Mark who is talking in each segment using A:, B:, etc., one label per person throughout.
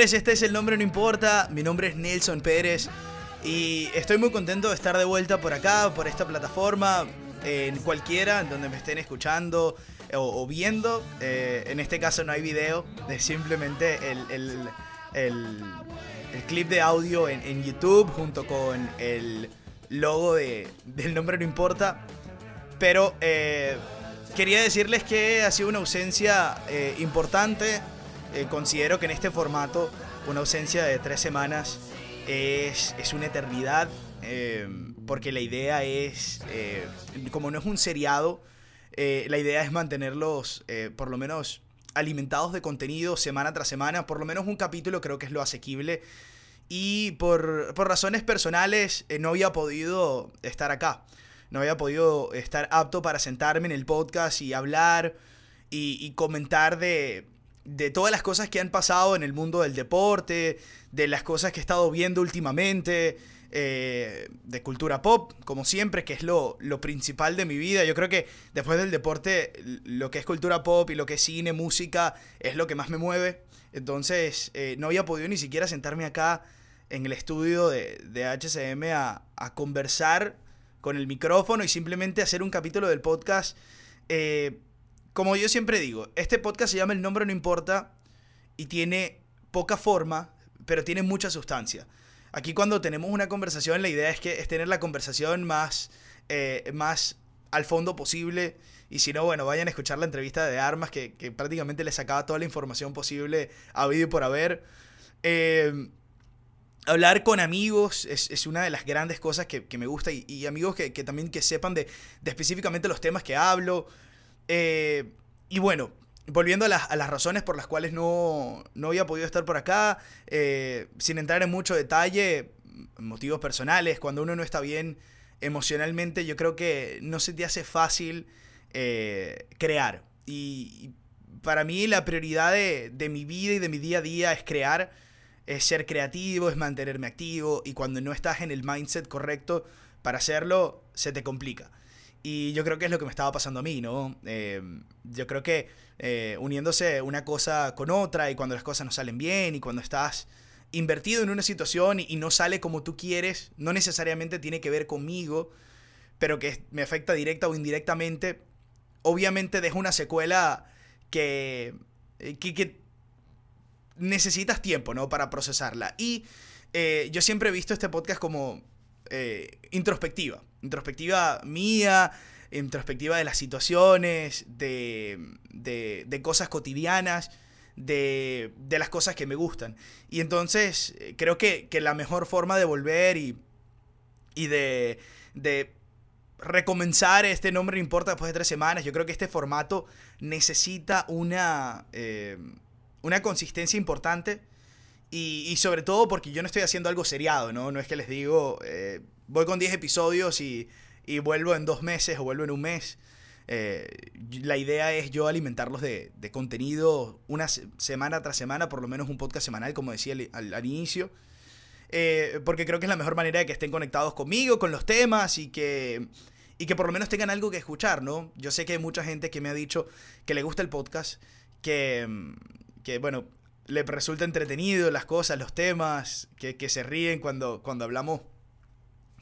A: Este es el nombre, no importa. Mi nombre es Nelson Pérez y estoy muy contento de estar de vuelta por acá, por esta plataforma, en cualquiera, en donde me estén escuchando o, viendo. Eh, en este caso no hay video, es simplemente el, clip de audio en, YouTube junto con el logo de, del nombre no importa. Pero eh, quería decirles que ha sido una ausencia eh, importante eh, considero que en este formato una ausencia de tres semanas es, es una eternidad, eh, porque la idea es, eh, como no es un seriado, la idea es mantenerlos por lo menos alimentados de contenido semana tras semana, por lo menos un capítulo creo que es lo asequible. Y por, por razones personales no había podido estar acá. No había podido estar apto para sentarme en el podcast y hablar y comentar de, de todas las cosas que han pasado en el mundo del deporte, de las cosas que he estado viendo últimamente, eh, de cultura pop, como siempre, que es lo, lo, principal de mi vida. Yo creo que después del deporte, lo que es cultura pop y lo que es cine, música, es lo que más me mueve. Entonces, eh, no había podido ni siquiera sentarme acá en el estudio de, de HCM a, a, conversar con el micrófono y simplemente hacer un capítulo del podcast. Eh, como yo siempre digo, este podcast se llama El nombre no importa y tiene poca forma, pero tiene mucha sustancia. Aquí cuando tenemos una conversación, la idea es que es tener la conversación más, eh, más al fondo posible. Y si no, bueno, vayan a escuchar la entrevista de Armas, que, prácticamente le sacaba toda la información posible a vídeo por haber. Eh, hablar con amigos es, una de las grandes cosas que, me gusta y, amigos que, también que sepan de, de, específicamente los temas que hablo. Eh, y bueno, volviendo a las, razones por las cuales no, no había podido estar por acá, eh, sin entrar en mucho detalle, motivos personales, cuando uno no está bien emocionalmente, yo creo que no se te hace fácil eh, crear. Y, para mí la prioridad de, de, mi vida y de mi día a día es crear, es ser creativo, es mantenerme activo, y cuando no estás en el mindset correcto para hacerlo, se te complica. Y yo creo que es lo que me estaba pasando a mí, ¿no? Eh, yo creo que eh, uniéndose una cosa con otra y cuando las cosas no salen bien y cuando estás invertido en una situación y, no sale como tú quieres, no necesariamente tiene que ver conmigo, pero que me afecta directa o indirectamente, obviamente deja una secuela que, eh, que, necesitas tiempo, ¿no? Para procesarla. Y yo siempre he visto este podcast como introspectiva introspectiva mía, introspectiva de las situaciones, de, de, cosas cotidianas, de, de, las cosas que me gustan. Y entonces eh, creo que, que la mejor forma de volver y, y de, de recomenzar este nombre no importa después de tres semanas, yo creo que este formato necesita una, eh, una consistencia importante. Y, y, sobre todo porque yo no estoy haciendo algo seriado, ¿no? No es que les digo, eh, voy con 10 episodios y, y, vuelvo en dos meses o vuelvo en un mes. Eh, la idea es yo alimentarlos de, de, contenido una semana tras semana, por lo menos un podcast semanal, como decía al, inicio. Eh, porque creo que es la mejor manera de que estén conectados conmigo, con los temas y que, y que por lo menos tengan algo que escuchar, ¿no? Yo sé que hay mucha gente que me ha dicho que le gusta el podcast, que, que bueno, le resulta entretenido las cosas, los temas, que, que se ríen cuando, cuando hablamos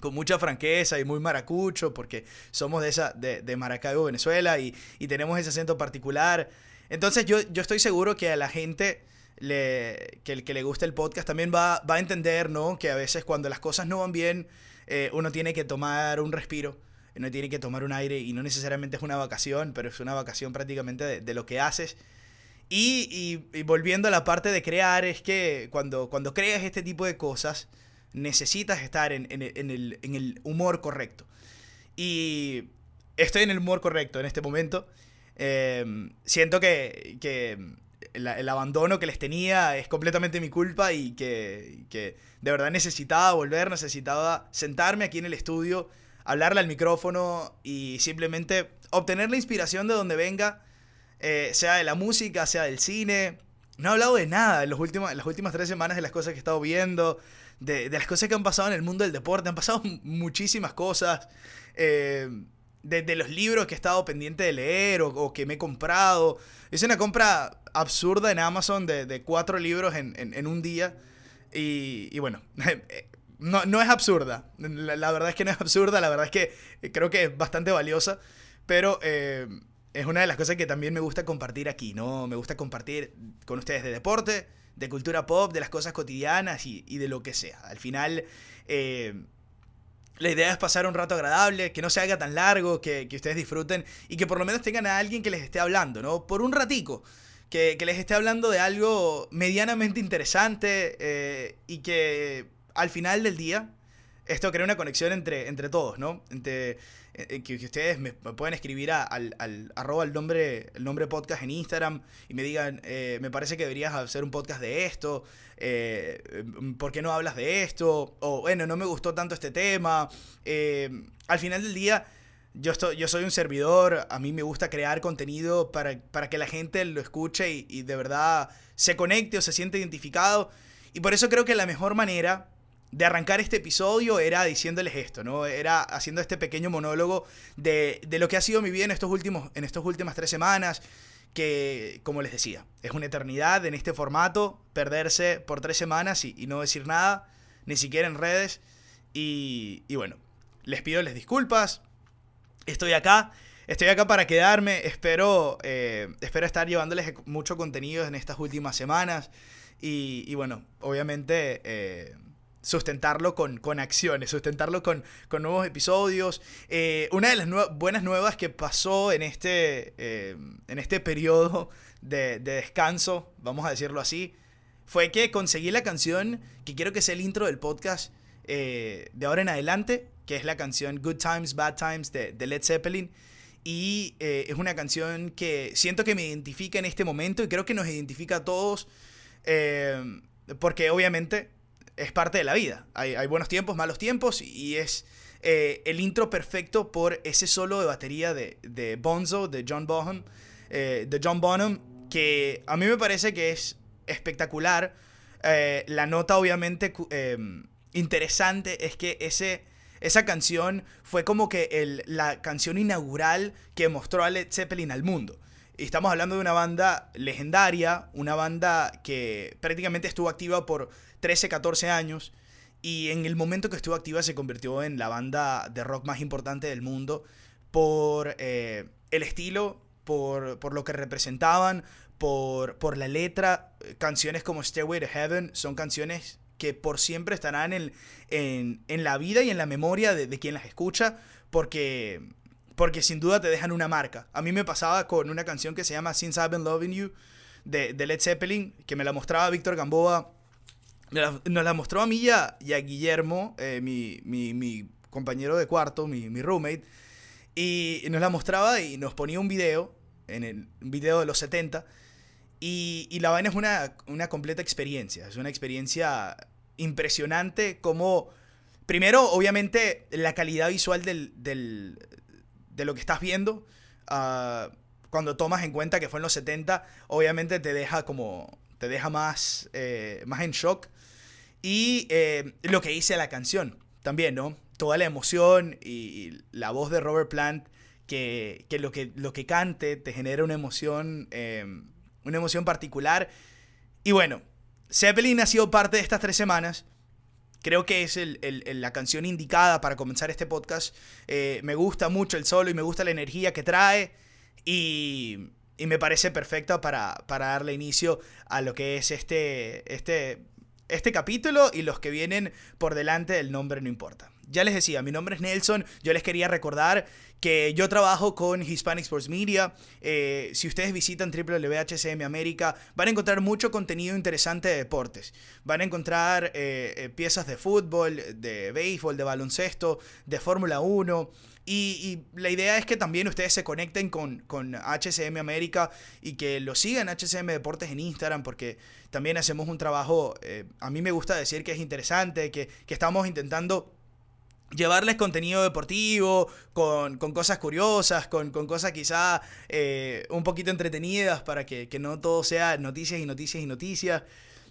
A: con mucha franqueza y muy maracucho, porque somos de, esa, de, de Maracaibo, Venezuela, y, y, tenemos ese acento particular. Entonces yo, yo estoy seguro que a la gente le, que, que le gusta el podcast también va, va a entender, ¿no? Que a veces cuando las cosas no van bien, eh, uno tiene que tomar un respiro, uno tiene que tomar un aire, y no necesariamente es una vacación, pero es una vacación prácticamente de lo que haces. Y, volviendo a la parte de crear, es que cuando, cuando creas este tipo de cosas, necesitas estar en, el, humor correcto. Y estoy en el humor correcto en este momento. Em, siento que, el, abandono que les tenía es completamente mi culpa y que, de verdad necesitaba volver, necesitaba sentarme aquí en el estudio, hablarle al micrófono y simplemente obtener la inspiración de donde venga, eh, sea de la música, sea del cine. No he hablado de nada en, los últimos, las últimas tres semanas de las cosas que he estado viendo, de, las cosas que han pasado en el mundo del deporte. Han pasado muchísimas cosas. Eh, de, los libros que he estado pendiente de leer o, que me he comprado. Hice una compra absurda en Amazon de, cuatro libros en, un día. Y, bueno, no, es absurda. La, verdad es que no es absurda, la verdad es que creo que es bastante valiosa. Pero eh, es una de las cosas que también me gusta compartir aquí, ¿no? Me gusta compartir con ustedes de deporte, de cultura pop, de las cosas cotidianas y, de lo que sea. Al final... Eh, la idea es pasar un rato agradable, que no se haga tan largo, que, ustedes disfruten y que por lo menos tengan a alguien que les esté hablando, ¿no? Por un ratico. Que, les esté hablando de algo medianamente interesante eh, y que al final del día esto crea una conexión entre, entre todos, ¿no? Entre, eh, que, ustedes me, pueden escribir al, al arroba el nombre, el nombre podcast en Instagram y me digan, eh, me parece que deberías hacer un podcast de esto, eh, ¿por qué no hablas de esto? O bueno, no me gustó tanto este tema. al final del día, yo, estoy, yo soy un servidor, a mí me gusta crear contenido para, para que la gente lo escuche y, y de verdad se conecte o se siente identificado. Y por eso creo que la mejor manera de arrancar este episodio era diciéndoles esto, ¿no? Era haciendo este pequeño monólogo de, lo que ha sido mi vida en estos últimos, en estas últimas tres semanas, que, como les decía, es una eternidad en este formato, perderse por tres semanas y, no decir nada, ni siquiera en redes. Y, bueno, les pido les disculpas, estoy acá. Estoy acá para quedarme, espero, eh, espero estar llevándoles mucho contenido en estas últimas semanas y, bueno, obviamente eh, sustentarlo con, con acciones, sustentarlo con, con nuevos episodios. Eh, una de las buenas nuevas que pasó en este, eh, en este periodo de, descanso, vamos a decirlo así, fue que conseguí la canción que quiero que sea el intro del podcast eh, de ahora en adelante, que es la canción Good Times, Bad Times de, de Led Zeppelin. Y es una canción que siento que me identifica en este momento y creo que nos identifica a todos. porque obviamente es parte de la vida. Hay, buenos tiempos, malos tiempos y es eh, el intro perfecto por ese solo de batería de, de Bonzo, de John Bonham, eh, de John Bonham, que a mí me parece que es espectacular. Eh, la nota obviamente interesante es que ese, esa canción fue como que la canción inaugural que mostró a Led Zeppelin al mundo. Y estamos hablando de una banda legendaria, una banda que prácticamente estuvo activa por 13, 14 años. Y en el momento que estuvo activa se convirtió en la banda de rock más importante del mundo por eh, el estilo, por, lo que representaban, por, por la letra. Canciones como Stairway to Heaven son canciones que por siempre estarán en, en, la vida y en la memoria de, quien las escucha, porque, porque sin duda te dejan una marca. A mí me pasaba con una canción que se llama Since I've Been Loving You de, de Led Zeppelin, que me la mostraba Víctor Gamboa nos la mostró a mí y a, Guillermo, eh, mi, compañero de cuarto, mi, roommate. Y nos la mostraba y nos ponía un video, en un video de los 70. Y, la vaina es una, una completa experiencia. Es una experiencia impresionante como... Primero, obviamente, la calidad visual del, de lo que estás viendo. Ah, cuando tomas en cuenta que fue en los 70, obviamente te deja como... Te deja más, eh, más en shock. Y eh, lo que dice la canción también, ¿no? Toda la emoción y, la voz de Robert Plant, que, lo, que lo que cante te genera una emoción, em, una emoción particular. Y bueno, Zeppelin ha sido parte de estas tres semanas. Creo que es la canción indicada para comenzar este podcast. Eh, me gusta mucho el solo y me gusta la energía que trae. Y, y me parece perfecta para, para darle inicio a lo que es este, este este capítulo y los que vienen por delante del nombre no importa. Ya les decía, mi nombre es Nelson, yo les quería recordar que yo trabajo con Hispanic Sports Media. Eh, si ustedes visitan WHCM América, van a encontrar mucho contenido interesante de deportes. Van a encontrar eh, eh, piezas de fútbol, de béisbol, de baloncesto, de Fórmula 1. Y, la idea es que también ustedes se conecten con, con HCM América y que lo sigan HCM Deportes en Instagram porque también hacemos un trabajo, eh, a mí me gusta decir que es interesante, que, estamos intentando llevarles contenido deportivo, con, cosas curiosas, con, cosas quizá eh, un poquito entretenidas para que, que, no todo sea noticias y noticias y noticias.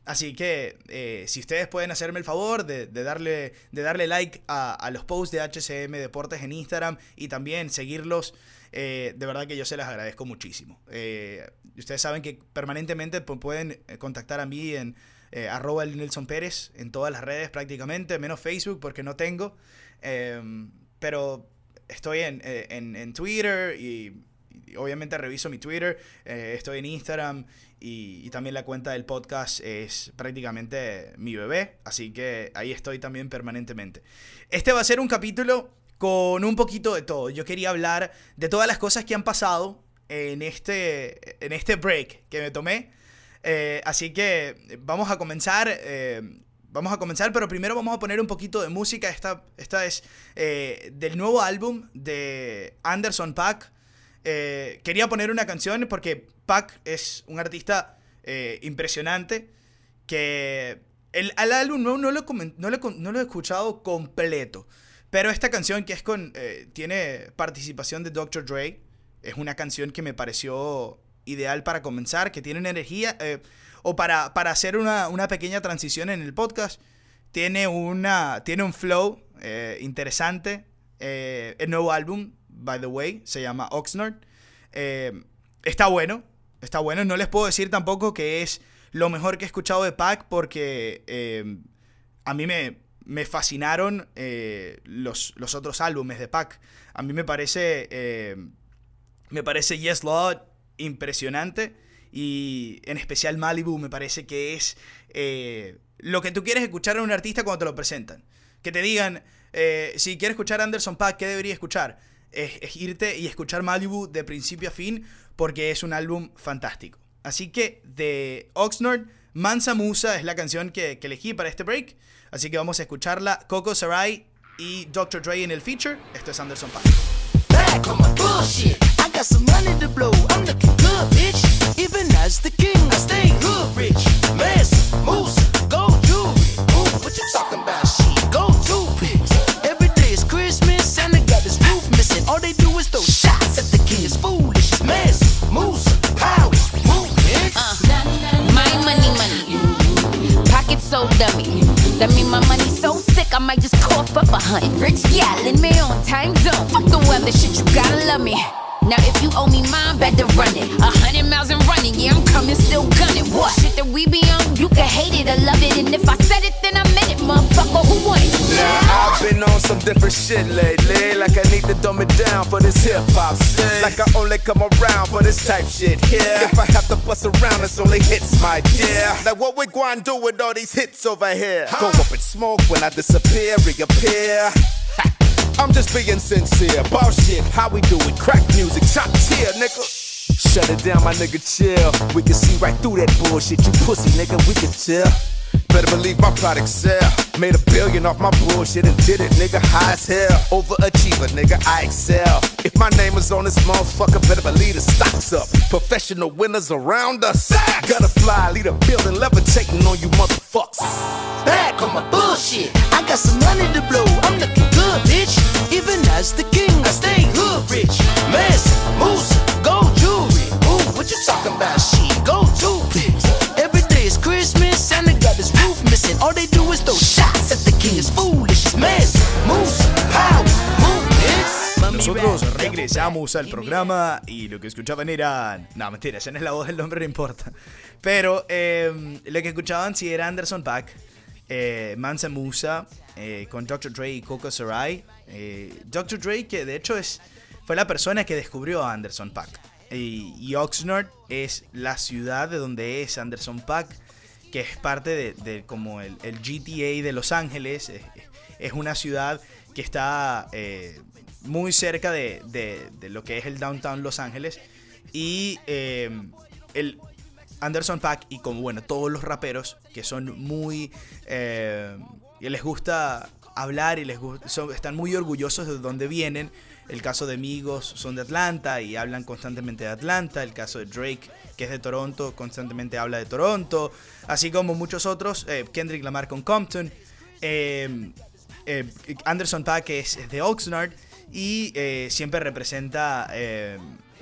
A: Así que eh, si ustedes pueden hacerme el favor de, darle, de darle like a, los posts de HCM Deportes en Instagram y también seguirlos, eh, de verdad que yo se les agradezco muchísimo. Eh, ustedes saben que permanentemente pueden contactar a mí en arroba el Nelson Pérez en todas las redes prácticamente, menos Facebook porque no tengo. Em, pero estoy en, en Twitter y obviamente reviso mi Twitter, eh, estoy en Instagram y, también la cuenta del podcast es prácticamente mi bebé, así que ahí estoy también permanentemente. Este va a ser un capítulo con un poquito de todo. Yo quería hablar de todas las cosas que han pasado en este, en este break que me tomé. Eh, así que vamos a comenzar. Eh, vamos a comenzar, pero primero vamos a poner un poquito de música. Esta, esta es del nuevo álbum de Anderson Pack. Eh, quería poner una canción porque Pac es un artista eh, impresionante que el, álbum no, no, lo, no, lo, he escuchado completo, pero esta canción que es con, eh, tiene participación de Dr. Dre, es una canción que me pareció ideal para comenzar, que tiene energía, o para, para hacer una, una, pequeña transición en el podcast, tiene, una, tiene un flow interesante, el nuevo álbum by the way, se llama Oxnard. Eh, está bueno, está bueno. No les puedo decir tampoco que es lo mejor que he escuchado de Pac porque eh, a mí me, me fascinaron eh, los, los, otros álbumes de Pac. A mí me parece, me parece Yes Lord impresionante y en especial Malibu me parece que es lo que tú quieres escuchar en un artista cuando te lo presentan. Que te digan, si quieres escuchar Anderson Pack, ¿qué debería escuchar? Es, irte y escuchar Malibu de principio a fin porque es un álbum fantástico. Así que de Oxnard, Mansa Musa es la canción que, elegí para este break. Así que vamos a escucharla. Coco Sarai y Dr. Dre en el feature. Esto es Anderson Paak. All so dummy. That mean my money so sick, I might just cough up a hundred. Rich in my own time zone. Fuck the weather, shit, you gotta love me. Now if you owe me mine, better run it. A hundred miles and running, yeah, I'm coming, still gunning. What shit that we be on? You can hate it or love it, and if I said it, then I meant it, motherfucker. Who won it?
B: Now I've been on some different shit lately, like I need to dumb it down for this hip hop shit. Like I only come around for this type shit here. If I have to bust around, it's only hits, my dear. Like what we going do with all these hits over here? Go up in smoke when I disappear, reappear. I'm just being sincere. Bullshit, how we do it? Crack music, top tier, nigga. Shut it down, my nigga, chill. We can see right through that bullshit, you pussy, nigga, we can chill. Better believe my product sell. Made a billion off my bullshit and did it, nigga, high as hell. Overachiever, nigga, I excel. If my name is on this motherfucker, better believe the stock's up. Professional winners around us. Gotta fly, lead a building, levitating on you motherfuckers.
C: Back on my bullshit. I got some money to blow. I'm looking good, bitch. Even as the king, I stay hood rich. Mess, moose, gold jewelry. Ooh, what you talking about? She go to pigs. Every day is Christmas and got his roof missing. All they do is throw shots at the king. It's foolish. It's mess, moose, power,
A: Nosotros regresamos al programa y lo que escuchaban eran. No, mentira, esa no es la voz del nombre, no importa. Pero eh, lo que escuchaban sí era Anderson Pack, eh, Mansa Musa, eh, con Dr. Dre y Coco Sarai. Eh, Dr. Dre, que de hecho es, fue la persona que descubrió a Anderson Pack. Y, Oxnard es la ciudad de donde es Anderson Pack, que es parte de, como el, GTA de Los Ángeles. Es, una ciudad que está eh, muy cerca de, lo que es el downtown Los Ángeles. Y el Anderson Pack y como bueno, todos los raperos que son muy y les gusta hablar y les gusta, están muy orgullosos de dónde vienen. El caso de Migos son de Atlanta y hablan constantemente de Atlanta. El caso de Drake, que es de Toronto, constantemente habla de Toronto. Así como muchos otros. Eh, Kendrick Lamar con Compton. Em, eh, Anderson Paak es, es, de Oxnard. Y eh, siempre representa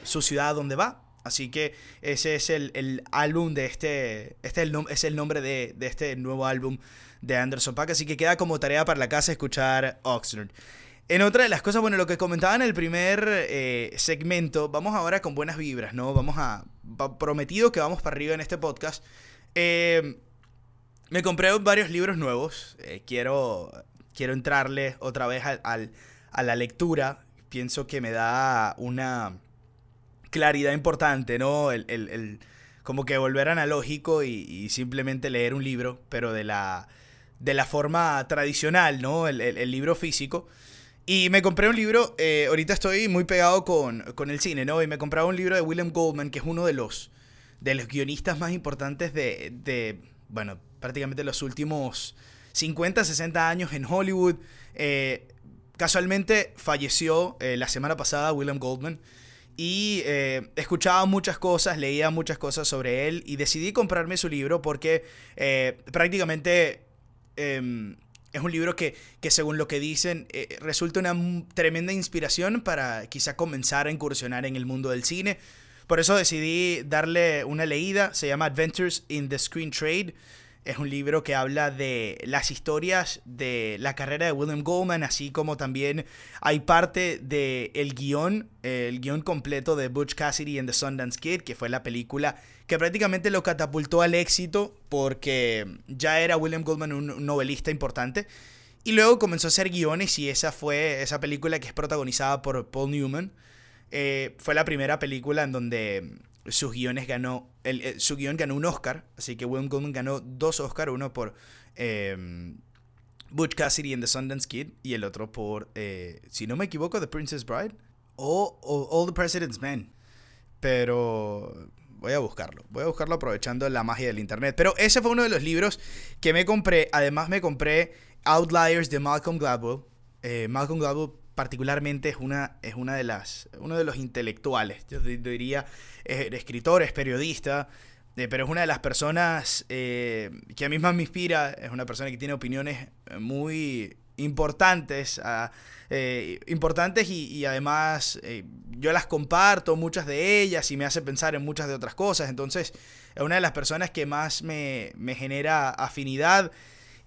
A: su ciudad donde va. Así que ese es el, el álbum de este, este es el, es el nombre de, de este nuevo álbum de Anderson Paak, así que queda como tarea para la casa escuchar Oxnard. En otra de las cosas, bueno, lo que comentaba en el primer eh, segmento, vamos ahora con buenas vibras, ¿no? Vamos a... prometido que vamos para arriba en este podcast. Eh, me compré varios libros nuevos. eh, quiero, quiero entrarle otra vez al- a la lectura. Pienso que me da una claridad importante, ¿no? El, el- el- como que volver analógico y, y simplemente leer un libro, pero de la, de la forma tradicional, ¿no? El, el- libro físico. Y me compré un libro, eh, ahorita estoy muy pegado con, con el cine, ¿no? Y me compraba un libro de William Goldman, que es uno de los, de los guionistas más importantes de, de, bueno, prácticamente los últimos 50, 60 años en Hollywood. Eh, casualmente falleció eh, la semana pasada William Goldman. Y eh, escuchaba muchas cosas, leía muchas cosas sobre él y decidí comprarme su libro porque eh, prácticamente em, es un libro que, que según lo que dicen eh, resulta una tremenda inspiración para quizá comenzar a incursionar en el mundo del cine. Por eso decidí darle una leída, se llama Adventures in the Screen Trade. Es un libro que habla de las historias de la carrera de William Goldman, así como también hay parte del el guion, el guion completo de Butch Cassidy and the Sundance Kid, que fue la película que prácticamente lo catapultó al éxito porque ya era William Goldman un un novelista importante. Y luego comenzó a hacer guiones y esa fue esa película que es protagonizada por Paul Newman. Eh, fue la primera película en donde sus guiones ganó, el, eh, su guion ganó un Oscar, así que William Goldman ganó dos Oscars, uno por eh, Butch Cassidy and the Sundance Kid y el otro por, eh, si no me equivoco, The Princess Bride o, o All the President's Men. Pero voy a buscarlo, voy a buscarlo aprovechando la magia del internet. Pero ese fue uno de los libros que me compré, además me compré Outliers de Malcolm Gladwell. Eh, Malcolm Gladwell particularmente es una, es una de las, uno de los intelectuales, yo di- diría, es escritor, es periodista, eh, pero es una de las personas eh, que a mí más me inspira, es una persona que tiene opiniones eh, muy importantes, eh, importantes y, y además eh, yo las comparto, muchas de ellas, y me hace pensar en muchas de otras cosas, entonces es una de las personas que más me, me genera afinidad.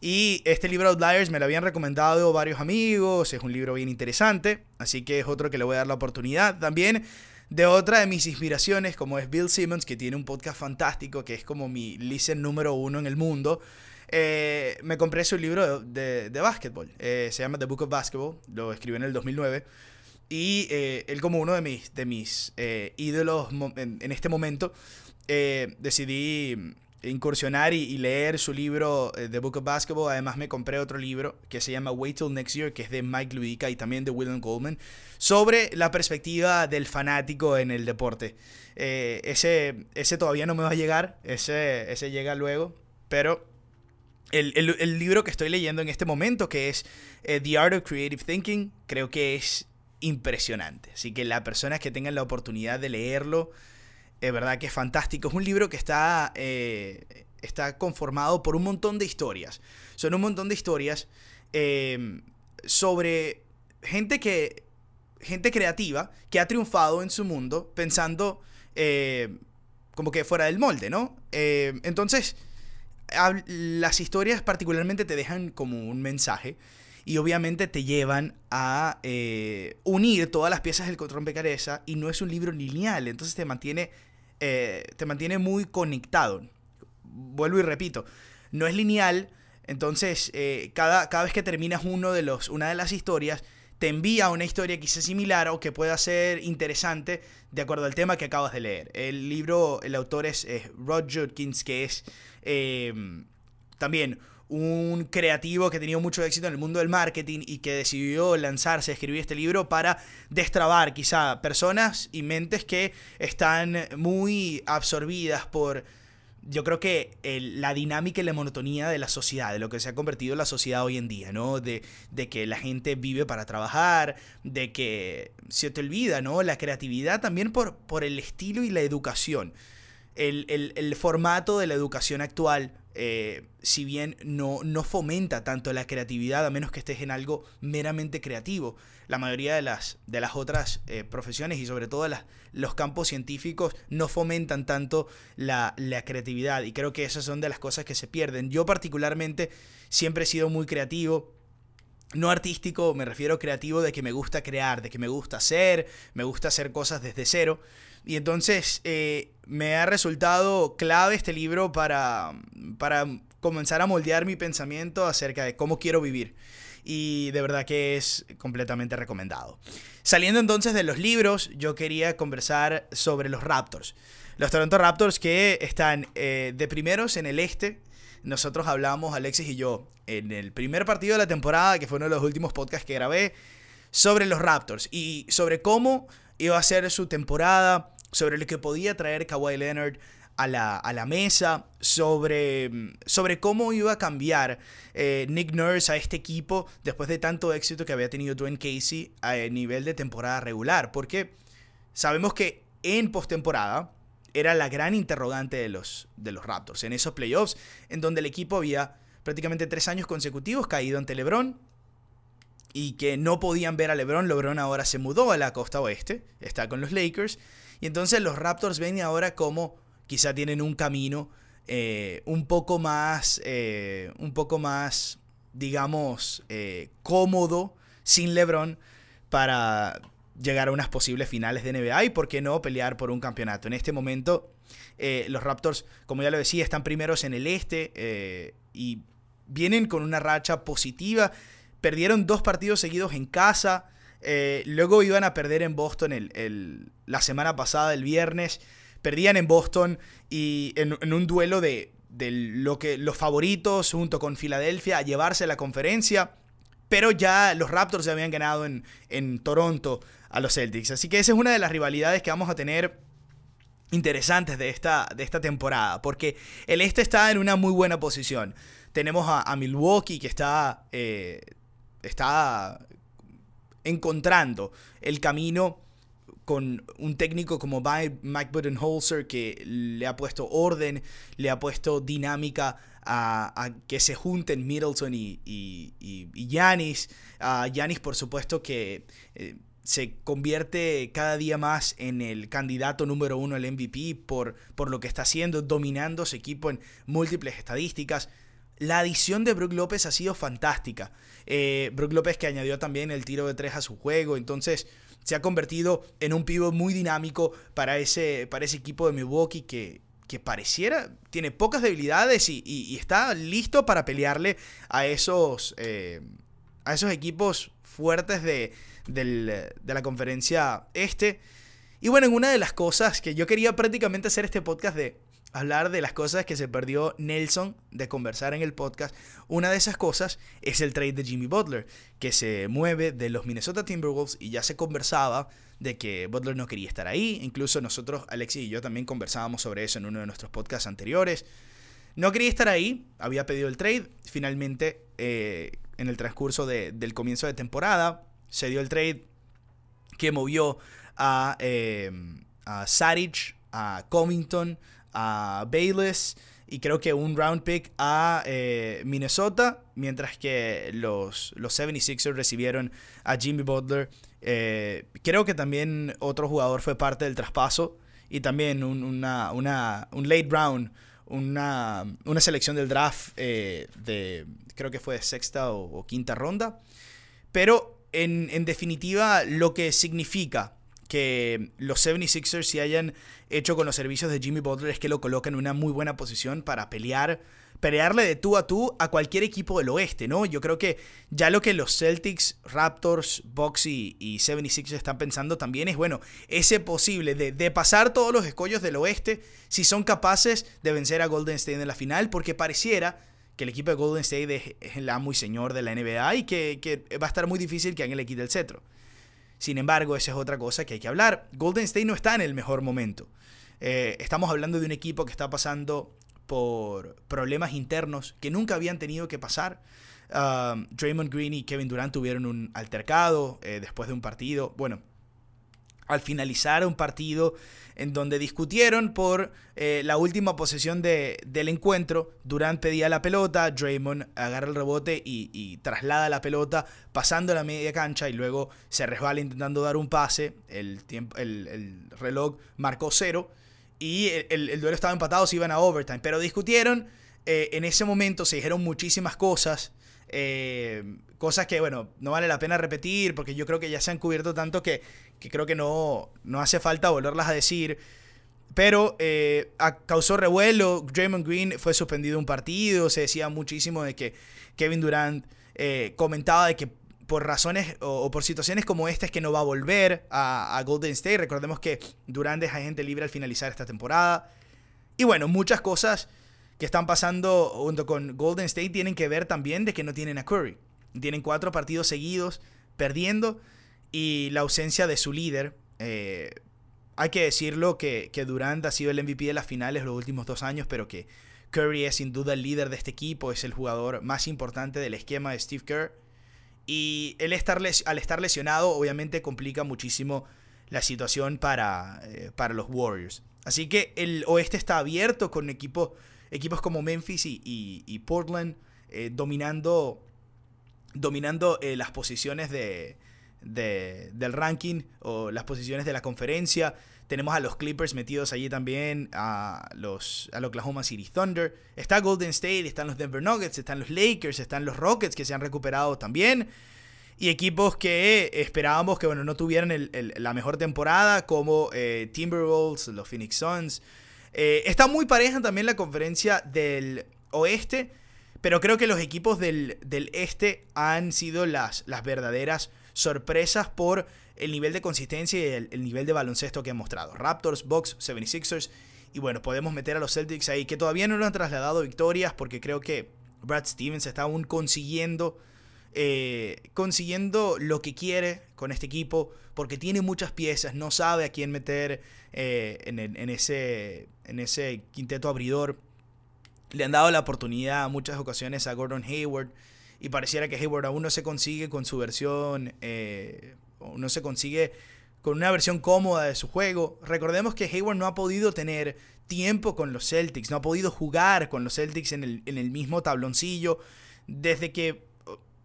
A: Y este libro Outliers me lo habían recomendado varios amigos, es un libro bien interesante, así que es otro que le voy a dar la oportunidad. También de otra de mis inspiraciones, como es Bill Simmons, que tiene un podcast fantástico, que es como mi listen número uno en el mundo. eh, me compré su libro de, de, de eh, se llama The Book of Basketball, lo escribió en el 2009. Y eh, él como uno de mis, de mis ídolos en, este momento, decidí incursionar y, leer su libro eh, The Book of Basketball. Además me compré otro libro que se llama Wait Till Next Year, que es de Mike Ludica y también de William Goldman, sobre la perspectiva del fanático en el deporte. Eh, ese, ese todavía no me va a llegar, ese, ese llega luego, pero el, el- el libro que estoy leyendo en este momento, que es eh, The Art of Creative Thinking, creo que es impresionante. Así que las personas que tengan la oportunidad de leerlo, es verdad que es fantástico. Es un libro que está, eh, está conformado por un montón de historias. Son un montón de historias eh, sobre gente que. gente creativa que ha triunfado en su mundo pensando eh, como que fuera del molde, ¿no? Eh, entonces, las historias particularmente te dejan como un mensaje y obviamente te llevan a eh, unir todas las piezas del rompecabezas y no es un libro lineal, entonces te mantiene, eh, te mantiene muy conectado. Vuelvo y repito, no es lineal, entonces eh, cada, cada vez que terminas uno de los, una de las historias, te envía una historia quizás similar o que pueda ser interesante de acuerdo al tema que acabas de leer. El libro, el autor es, es Rod Judkins, que es eh, también un creativo que ha tenido mucho éxito en el mundo del marketing y que decidió lanzarse a escribir este libro para destrabar quizá personas y mentes que están muy absorbidas por yo creo que la dinámica y la monotonía de la sociedad, de lo que se ha convertido en la sociedad hoy en día, ¿no? De, de que la gente vive para trabajar, de que se te olvida, ¿no? La creatividad también por, por el estilo y la educación. El, el, el formato de la educación actual eh, si bien no, no fomenta tanto la creatividad, a menos que estés en algo meramente creativo. La mayoría de las, de las otras eh, profesiones y sobre todo las, los campos científicos no fomentan tanto la, la, creatividad y creo que esas son de las cosas que se pierden. Yo particularmente siempre he sido muy creativo. No artístico, me refiero creativo de que me gusta crear, de que me gusta hacer, me gusta hacer cosas desde cero. Y entonces eh, me ha resultado clave este libro para, para comenzar a moldear mi pensamiento acerca de cómo quiero vivir. Y de verdad que es completamente recomendado. Saliendo entonces de los libros, yo quería conversar sobre los Raptors. Los Toronto Raptors que están eh, de primeros en el este. Nosotros hablamos, Alexis y yo, en el primer partido de la temporada, que fue uno de los últimos podcasts que grabé, sobre los Raptors y sobre cómo iba a ser su temporada, sobre lo que podía traer Kawhi Leonard a la, a la mesa, sobre, sobre cómo iba a cambiar eh, Nick Nurse a este equipo después de tanto éxito que había tenido Dwayne Casey a nivel de temporada regular. Porque sabemos que en postemporada era la gran interrogante de los, de los Raptors. En esos playoffs, en donde el equipo había prácticamente tres años consecutivos caído ante LeBron, y que no podían ver a LeBron. LeBron ahora se mudó a la costa oeste, está con los Lakers. Y entonces los Raptors ven ahora como quizá tienen un camino eh, un poco más, eh, un poco más, digamos, eh, cómodo sin LeBron para llegar a unas posibles finales de NBA y, por qué no, pelear por un campeonato. En este momento, los Raptors, como ya lo decía, están primeros en el este y vienen con una racha positiva Perdieron dos partidos seguidos en casa. Eh, luego iban a perder en Boston el, la semana pasada, el viernes. Perdían en Boston y en, un duelo de, lo que, los favoritos junto con Filadelfia a llevarse la conferencia. Pero ya los Raptors se habían ganado en, en Toronto a los Celtics. Así que esa es una de las rivalidades que vamos a tener interesantes de esta, de esta temporada. Porque el este está en una muy buena posición. Tenemos a, Milwaukee que está eh, está encontrando el camino con un técnico como Mike Budenholzer que le ha puesto orden, le ha puesto dinámica a, que se junten Middleton y, y, Giannis, por supuesto, que eh, se convierte cada día más en el candidato número uno al MVP por, por lo que está haciendo, dominando su equipo en múltiples estadísticas. La adición de Brook López ha sido fantástica. Eh, Brook López que añadió también el tiro de tres a su juego. Entonces se ha convertido en un pivot muy dinámico para ese, para ese equipo de Milwaukee que, que pareciera, tiene pocas debilidades y, está listo para pelearle a esos, eh, a esos equipos fuertes de, de la conferencia este. Y bueno, en una de las cosas que yo quería prácticamente hacer este podcast de hablar de las cosas que se perdió Nelson de conversar en el podcast. Una de esas cosas es el trade de Jimmy Butler, que se mueve de los Minnesota Timberwolves y ya se conversaba de que Butler no quería estar ahí. Incluso nosotros, Alexis y yo, también conversábamos sobre eso en uno de nuestros podcasts anteriores. No quería estar ahí, había pedido el trade. Finalmente, eh, en el transcurso del comienzo de temporada, se dio el trade que movió a, eh, a a Covington, a Bayless y creo que un round pick a eh, Minnesota, mientras que los, los 76ers recibieron a Jimmy Butler. Eh, creo que también otro jugador fue parte del traspaso y también un, una, una, un late round, una, una selección del draft eh, de, creo que fue sexta o, quinta ronda. Pero en, en definitiva, lo que significa que los 76ers se hayan hecho con los servicios de Jimmy Butler es que lo colocan en una muy buena posición para pelear, pelearle de tú a tú a cualquier equipo del oeste, ¿no? Yo creo que ya lo que los Celtics, Raptors, Bucks y, 76ers están pensando también es, bueno, ese posible de, pasar todos los escollos del oeste si son capaces de vencer a Golden State en la final, porque pareciera que el equipo de Golden State es, el amo y señor de la NBA y que, que va a estar muy difícil que alguien le quite el cetro. Sin embargo, esa es otra cosa que hay que hablar. Golden State no está en el mejor momento. Eh, estamos hablando de un equipo que está pasando por problemas internos que nunca habían tenido que pasar. Um, Draymond Green y Kevin Durant tuvieron un altercado eh, después de un partido. Bueno, al finalizar un partido en donde discutieron por eh, la última posesión de, del encuentro. Durant pedía la pelota, Draymond agarra el rebote y, traslada la pelota pasando la media cancha y luego se resbala intentando dar un pase. El, tiempo, el, reloj marcó cero y el, duelo estaba empatado, se iban a overtime. Pero discutieron, eh, en ese momento se dijeron muchísimas cosas. Eh, cosas que, bueno, no vale la pena repetir porque yo creo que ya se han cubierto tanto que, creo que no, no hace falta volverlas a decir. Pero eh, causó revuelo, Draymond Green fue suspendido un partido, se decía muchísimo de que Kevin Durant eh, comentaba de que por razones o, por situaciones como esta es que no va a volver a, Golden State. Recordemos que Durant deja gente libre al finalizar esta temporada. Y bueno, muchas cosas que están pasando junto con Golden State tienen que ver también de que no tienen a Curry. Tienen cuatro partidos seguidos perdiendo y la ausencia de su líder. Eh, hay que decirlo que, que, Durant ha sido el MVP de las finales los últimos dos años, pero que Curry es sin duda el líder de este equipo, es el jugador más importante del esquema de Steve Kerr. Y él estar al estar lesionado obviamente complica muchísimo la situación para, eh, para los Warriors. Así que el oeste está abierto con equipos como Memphis y, Portland eh, dominando, dominando las posiciones de, del ranking o las posiciones de la conferencia. Tenemos a los Clippers metidos allí también, a los al Oklahoma City Thunder. Está Golden State, están los Denver Nuggets, están los Lakers, están los Rockets que se han recuperado también. Y equipos que esperábamos que bueno, no tuvieran la mejor temporada, como eh, Timberwolves, los Phoenix Suns, eh, está muy pareja también la conferencia del oeste, pero creo que los equipos del, este han sido las, las verdaderas sorpresas por el nivel de consistencia y el, nivel de baloncesto que han mostrado. Raptors, Bucks, 76ers. Y bueno, podemos meter a los Celtics ahí, que todavía no lo han trasladado victorias, porque creo que Brad Stevens está aún consiguiendo, eh, consiguiendo lo que quiere con este equipo, porque tiene muchas piezas, no sabe a quién meter eh, en, ese, en ese quinteto abridor. Le han dado la oportunidad a muchas ocasiones a Gordon Hayward y pareciera que Hayward aún no se consigue con su versión, eh, no se consigue con una versión cómoda de su juego. Recordemos que Hayward no ha podido tener tiempo con los Celtics, no ha podido jugar con los Celtics en el, en el mismo tabloncillo desde que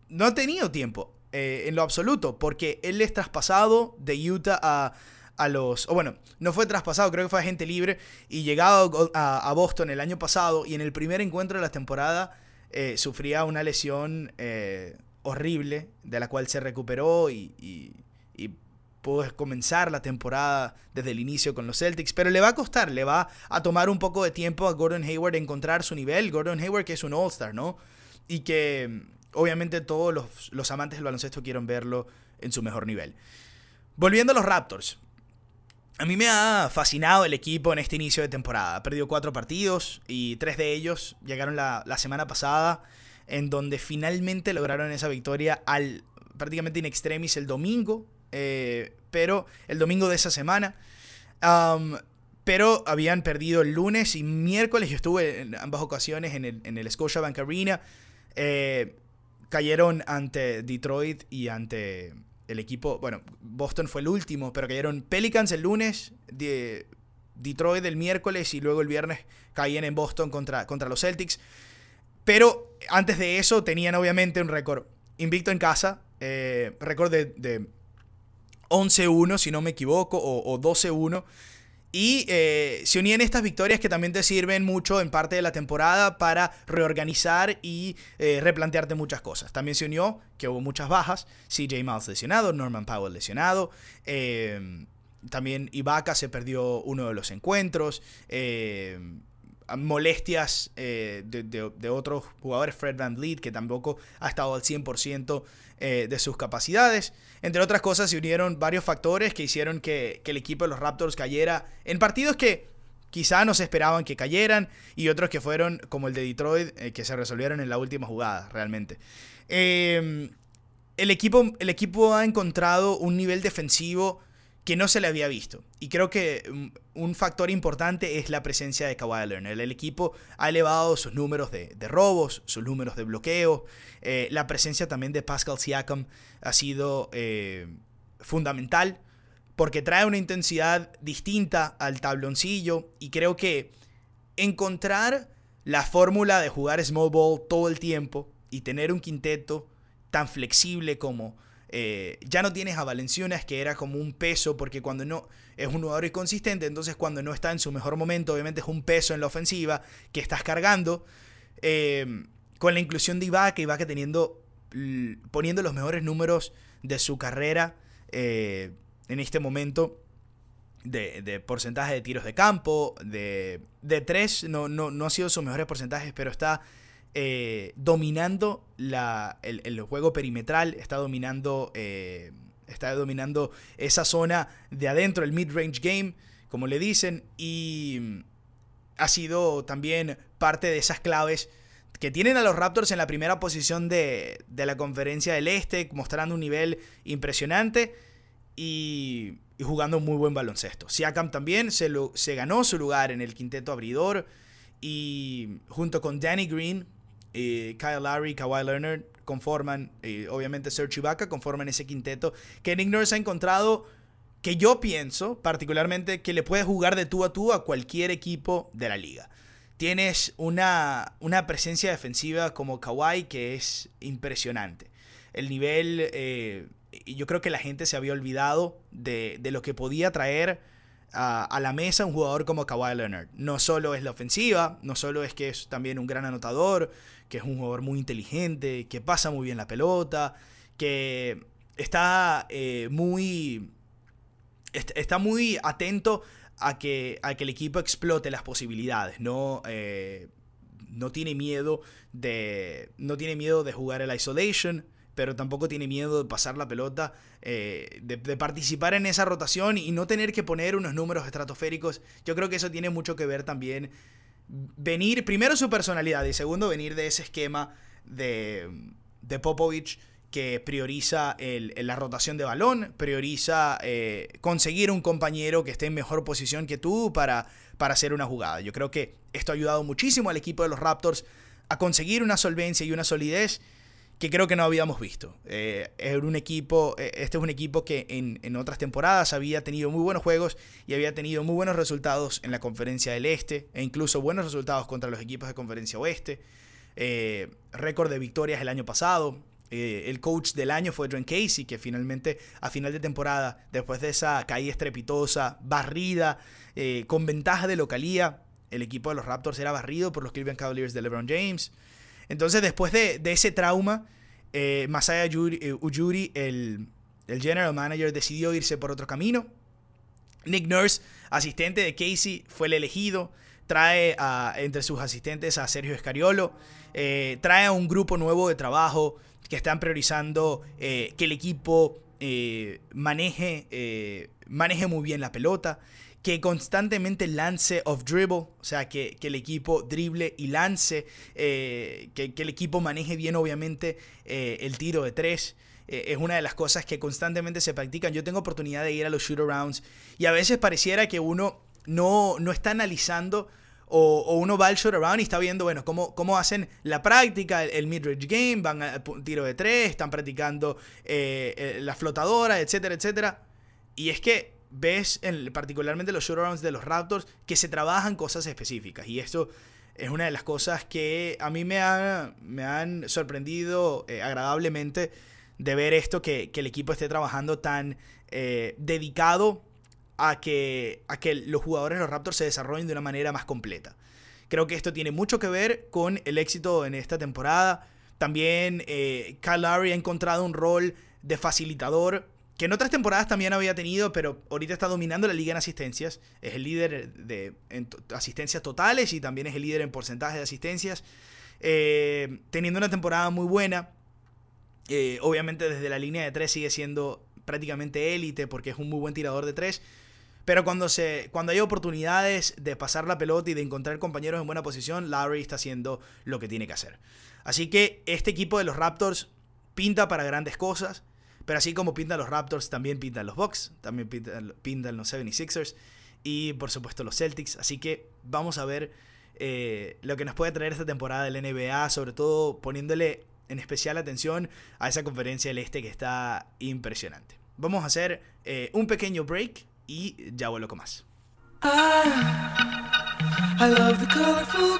A: no ha tenido tiempo eh, en lo absoluto, porque él es traspasado de Utah a, a los. O bueno, no fue traspasado, creo que fue agente libre. Y llegado a, Boston el año pasado. Y en el primer encuentro de la temporada. Eh, sufría una lesión eh, horrible. De la cual se recuperó. Y, pudo comenzar la temporada desde el inicio con los Celtics. Pero le va a costar. Le va a tomar un poco de tiempo a Gordon Hayward encontrar su nivel. Gordon Hayward, que es un All-Star, ¿no? Y que. Obviamente todos los, los amantes del baloncesto quieren verlo en su mejor nivel. Volviendo a los Raptors. A mí me ha fascinado el equipo en este inicio de temporada. Ha perdido cuatro partidos y tres de ellos llegaron la, semana pasada, en donde finalmente lograron esa victoria al prácticamente in extremis el domingo, eh, pero el domingo de esa semana. pero habían perdido el lunes y miércoles. Yo estuve en ambas ocasiones en el, en el Scotiabank Arena. Eh, cayeron ante Detroit y ante el equipo, bueno, Boston fue el último, pero cayeron Pelicans el lunes, de Detroit el miércoles y luego el viernes caían en Boston contra, contra los Celtics. Pero antes de eso tenían obviamente un récord invicto en casa, eh, récord de, 11-1 si no me equivoco, o, o 12-1. Y eh, se unían estas victorias que también te sirven mucho en parte de la temporada para reorganizar y eh, replantearte muchas cosas. También se unió que hubo muchas bajas. CJ Miles lesionado, Norman Powell lesionado. Eh, también Ibaka se perdió uno de los encuentros. Molestias de, de, otros jugadores, Fred Van Vliet, que tampoco ha estado al 100% eh, de sus capacidades. Entre otras cosas, se unieron varios factores que hicieron que, el equipo de los Raptors cayera en partidos que quizá no se esperaban que cayeran y otros que fueron como el de Detroit, eh, que se resolvieron en la última jugada, realmente. Em, el, equipo, el equipo ha encontrado un nivel defensivo que no se le había visto. Y creo que mm, un factor importante es la presencia de Kawhi Leonard. El equipo ha elevado sus números de, robos, sus números de bloqueo. Eh, la presencia también de Pascal Siakam ha sido eh, fundamental porque trae una intensidad distinta al tabloncillo y creo que encontrar la fórmula de jugar small ball todo el tiempo y tener un quinteto tan flexible como eh, ya no tienes a Valenciunas que era como un peso porque cuando no es un jugador inconsistente entonces cuando no está en su mejor momento obviamente es un peso en la ofensiva que estás cargando. Eh, con la inclusión de Ibaka Ibaka teniendo poniendo los mejores números de su carrera eh, en este momento de, porcentaje de tiros de campo, de, de tres, no, no, no ha sido sus mejores porcentajes, pero está eh, dominando el, juego perimetral, está dominando, eh, está dominando esa zona de adentro, el mid-range game, como le dicen, y ha sido también parte de esas claves que tienen a los Raptors en la primera posición de, de la conferencia del Este, mostrando un nivel impresionante y, jugando muy buen baloncesto. Siakam también se ganó su lugar en el quinteto abridor y junto con Danny Green, Kyle Lowry, Kawhi Leonard conforman, obviamente Serge Ibaka conforman ese quinteto que Nick Nurse ha encontrado que yo pienso particularmente que le puede jugar de tú a tú a cualquier equipo de la liga. Tienes una, una presencia defensiva como Kawhi que es impresionante. El nivel, eh, yo creo que la gente se había olvidado de, de lo que podía traer a, la mesa un jugador como Kawhi Leonard. No solo es la ofensiva, no solo es que es también un gran anotador, que es un jugador muy inteligente, que pasa muy bien la pelota, que está eh, muy. está muy atento a que, a que el equipo explote las posibilidades. No, eh, no tiene miedo de. No tiene miedo de jugar el isolation pero tampoco tiene miedo de pasar la pelota, eh, de, participar en esa rotación y no tener que poner unos números estratosféricos. Yo creo que eso tiene mucho que ver también. Venir, primero su personalidad y segundo venir de ese esquema de, de Popovich que prioriza la rotación de balón, prioriza eh, conseguir un compañero que esté en mejor posición que tú para, para hacer una jugada. Yo creo que esto ha ayudado muchísimo al equipo de los Raptors a conseguir una solvencia y una solidez que creo que no habíamos visto. Eh, un equipo, eh, este es un equipo que en, otras temporadas había tenido muy buenos juegos y había tenido muy buenos resultados en la conferencia del Este e incluso buenos resultados contra los equipos de conferencia Oeste. Eh, récord de victorias el año pasado. el coach del año fue John Casey, que finalmente a final de temporada, después de esa caída estrepitosa, barrida, con ventaja de localía, el equipo de los Raptors era barrido por los Cleveland Cavaliers de LeBron James. Entonces, después de, ese trauma, eh, Masaya eh, Ujuri, el, general manager, decidió irse por otro camino. Nick Nurse, asistente de Casey, fue el elegido. Trae entre sus asistentes a Sergio Escariolo. Eh, trae a un grupo nuevo de trabajo que están priorizando que el equipo maneje, maneje muy bien la pelota que constantemente lance off dribble, o sea, que, el equipo drible y lance, eh, que, el equipo maneje bien obviamente eh, el tiro de tres. Eh, es una de las cosas que constantemente se practican. Yo tengo oportunidad de ir a los shoot arounds y a veces pareciera que uno no, no está analizando o, uno va al shoot around y está viendo, bueno, cómo, cómo hacen la práctica, el, mid-range game, van al tiro de tres, están practicando la flotadora, etcétera, etcétera. Y es que ves en, particularmente los showdowns de los Raptors que se trabajan cosas específicas. Y esto es una de las cosas que a mí me, me han sorprendido eh, agradablemente de ver esto, que, el equipo esté trabajando tan eh, dedicado a que, a que los jugadores de los Raptors se desarrollen de una manera más completa. Creo que esto tiene mucho que ver con el éxito en esta temporada. También eh, Kyle Lowry ha encontrado un rol de facilitador que en otras temporadas también había tenido, pero ahorita está dominando la liga en asistencias. Es el líder de asistencias totales y también es el líder en porcentaje de asistencias. Eh, teniendo una temporada muy buena. Eh, obviamente desde la línea de tres sigue siendo prácticamente élite porque es un muy buen tirador de tres. Pero cuando, se, cuando hay oportunidades de pasar la pelota y de encontrar compañeros en buena posición, Larry está haciendo lo que tiene que hacer. Así que este equipo de los Raptors pinta para grandes cosas. Pero así como pintan los Raptors, también pintan los Bucks, también pintan, los 76ers y por supuesto los Celtics. Así que vamos a ver eh, lo que nos puede traer esta temporada del NBA, sobre todo poniéndole en especial atención a esa conferencia del Este que está impresionante. vamos a hacer eh, un pequeño break y ya vuelvo con más.
D: I, I love the colorful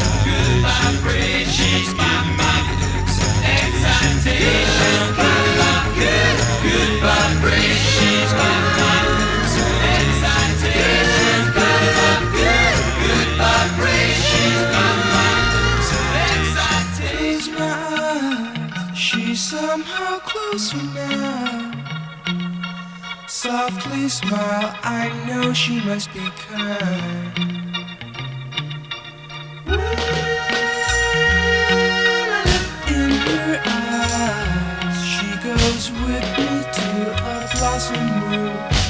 E: vibrations. She's giving me the excitations. I'm picking up good, good vibrations. She's giving me the excitations. Picking up good, good vibrations. She's giving me the excitations.
D: Close my eyes, she's somehow closer now. Softly smile, I know she must be kind. In
E: you.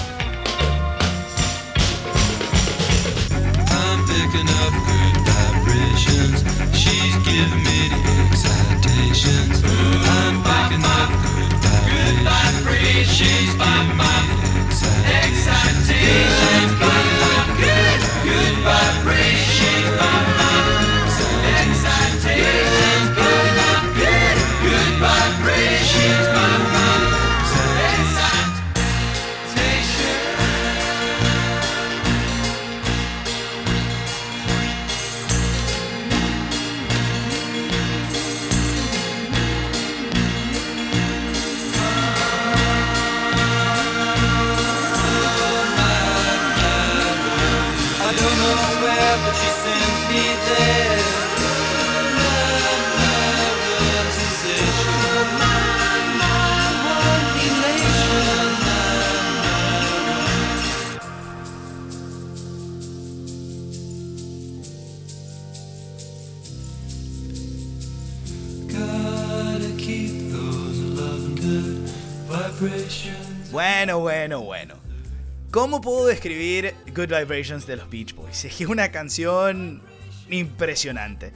E: Good Vibrations
A: de los Beach Boys? Es que es una canción impresionante.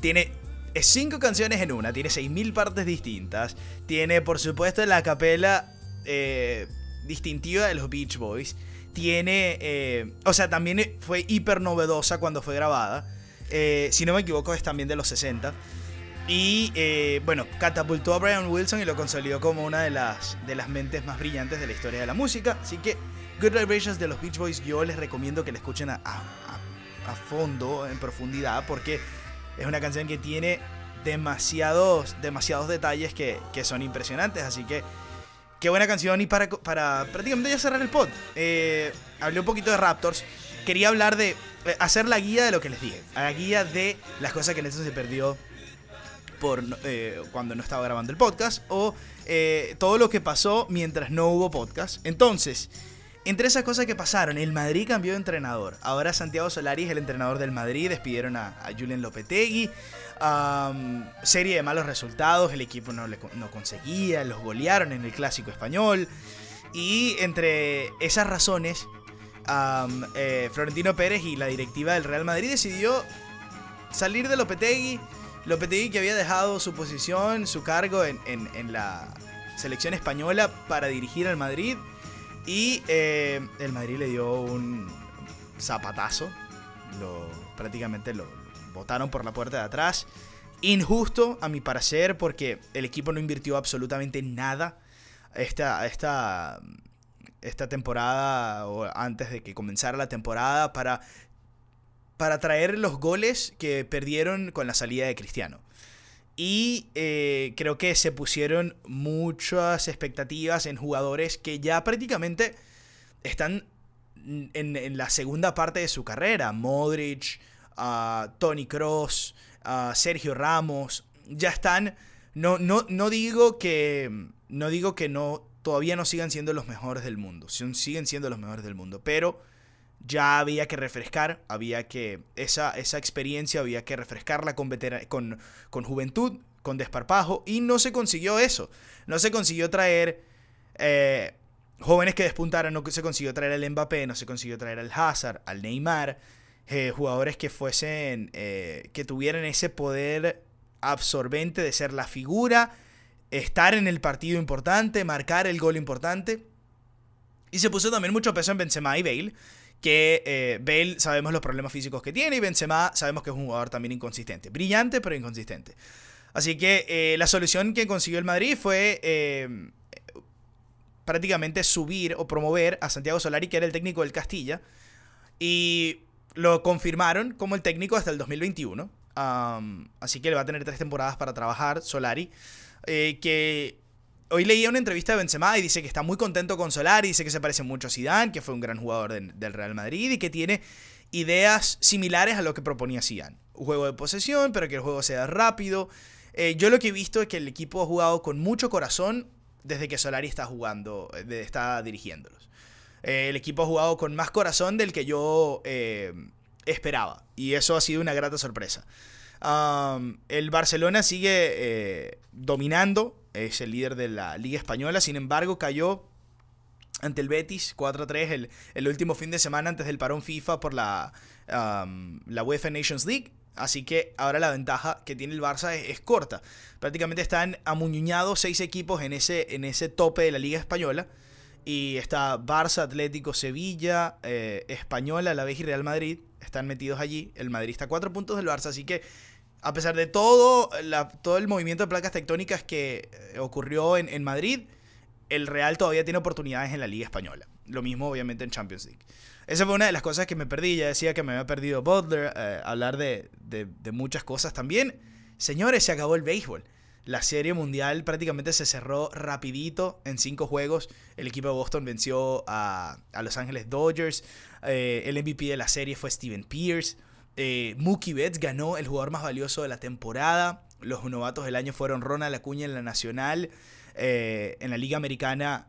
A: Tiene cinco canciones en una, tiene 6.000 partes distintas. Tiene, por supuesto, la capela eh, distintiva de los Beach Boys. Tiene, eh, o sea, también fue hiper novedosa cuando fue grabada. Eh, si no me equivoco, es también de los 60. Y bueno, catapultó a Brian Wilson y lo consolidó como una de las, de las mentes más brillantes de la historia de la música. Así que Good Vibrations de los Beach Boys yo les recomiendo que la escuchen a, fondo, en profundidad, porque es una canción que tiene demasiados, demasiados detalles que, son impresionantes. Así que qué buena canción y para, prácticamente ya cerrar el pod. eh, hablé un poquito de Raptors. Quería hablar de eh, hacer la guía de lo que les dije. La guía de las cosas que Nelson se perdió por eh, cuando no estaba grabando el podcast o eh, todo lo que pasó mientras no hubo podcast. Entonces, entre esas cosas que pasaron, el Madrid cambió de entrenador. Ahora Santiago Solari es el entrenador del Madrid. Despidieron a, a Lopetegui. Serie de malos resultados. El equipo no, le, no conseguía. Los golearon en el clásico español. Y entre esas razones, eh, Florentino Pérez y la directiva del Real Madrid decidió salir de Lopetegui. Lopetegui que había dejado su posición, su cargo en la selección española para dirigir al Madrid. Y eh, el Madrid le dio un zapatazo. Lo, prácticamente lo botaron por la puerta de atrás. Injusto, a mi parecer, porque el equipo no invirtió absolutamente nada esta, esta, esta temporada o antes de que comenzara la temporada para, para traer los goles que perdieron con la salida de Cristiano. Y eh, creo que se pusieron muchas expectativas en jugadores que ya prácticamente están en, la segunda parte de su carrera. Modric, ah, Tony Cross, Sergio Ramos, ya están. No, no, no digo que. No digo que no. Todavía no sigan siendo los mejores del mundo. Siguen siendo los mejores del mundo. Pero ya había que refrescar. Había que. Esa, esa experiencia había que refrescarla con, con, con juventud, con desparpajo. Y no se consiguió eso. No se consiguió traer. eh, jóvenes que despuntaron, no se consiguió traer al Mbappé, no se consiguió traer al Hazard, al Neymar, eh, jugadores que fuesen, eh, que tuvieran ese poder absorbente de ser la figura, estar en el partido importante, marcar el gol importante. Y se puso también mucho peso en Benzema y Bale, que eh, Bale sabemos los problemas físicos que tiene y Benzema sabemos que es un jugador también inconsistente, brillante pero inconsistente. Así que eh, la solución que consiguió el Madrid fue eh, prácticamente subir o promover a Santiago Solari, que era el técnico del Castilla, y lo confirmaron como el técnico hasta el 2021. Um, así que le va a tener tres temporadas para trabajar Solari. Que hoy leía una entrevista de Benzema y dice que está muy contento con Solari, dice que se parece mucho a Zidane, que fue un gran jugador de- del Real Madrid y que tiene ideas similares a lo que proponía Zidane. Juego de posesión, pero que el juego sea rápido. Eh, yo lo que he visto es que el equipo ha jugado con mucho corazón desde que Solari está jugando, eh, está dirigiéndolos. Eh, el equipo ha jugado con más corazón del que yo esperaba. Y eso ha sido una grata sorpresa. El Barcelona sigue dominando, es el líder de la Liga Española, sin embargo cayó ante el Betis 4-3 el, el último fin de semana antes del parón FIFA por la, la UEFA Nations League. Así que ahora la ventaja que tiene el Barça es, es corta. Prácticamente están amuñuñados seis equipos en ese, en ese tope de la Liga Española. Y está Barça, Atlético, Sevilla, eh, Española, La Vez y Real Madrid. Están metidos allí. El Madrid está a cuatro puntos del Barça. Así que, a pesar de todo, todo el movimiento de placas tectónicas que eh, ocurrió en, Madrid, el Real todavía tiene oportunidades en la Liga Española. Lo mismo, obviamente, en Champions League. Esa fue una de las cosas que me perdí. Ya decía que me había perdido Butler, eh, hablar de, muchas cosas también. Señores, se acabó el béisbol. La serie mundial prácticamente se cerró rapidito en cinco juegos. El equipo de Boston venció a, a Los Ángeles Dodgers. Eh, el MVP de la serie fue Steven Pierce. Eh, Mookie Betts ganó el jugador más valioso de la temporada. Los novatos del año fueron Ronald Acuña en la Nacional. Eh, en la Liga Americana,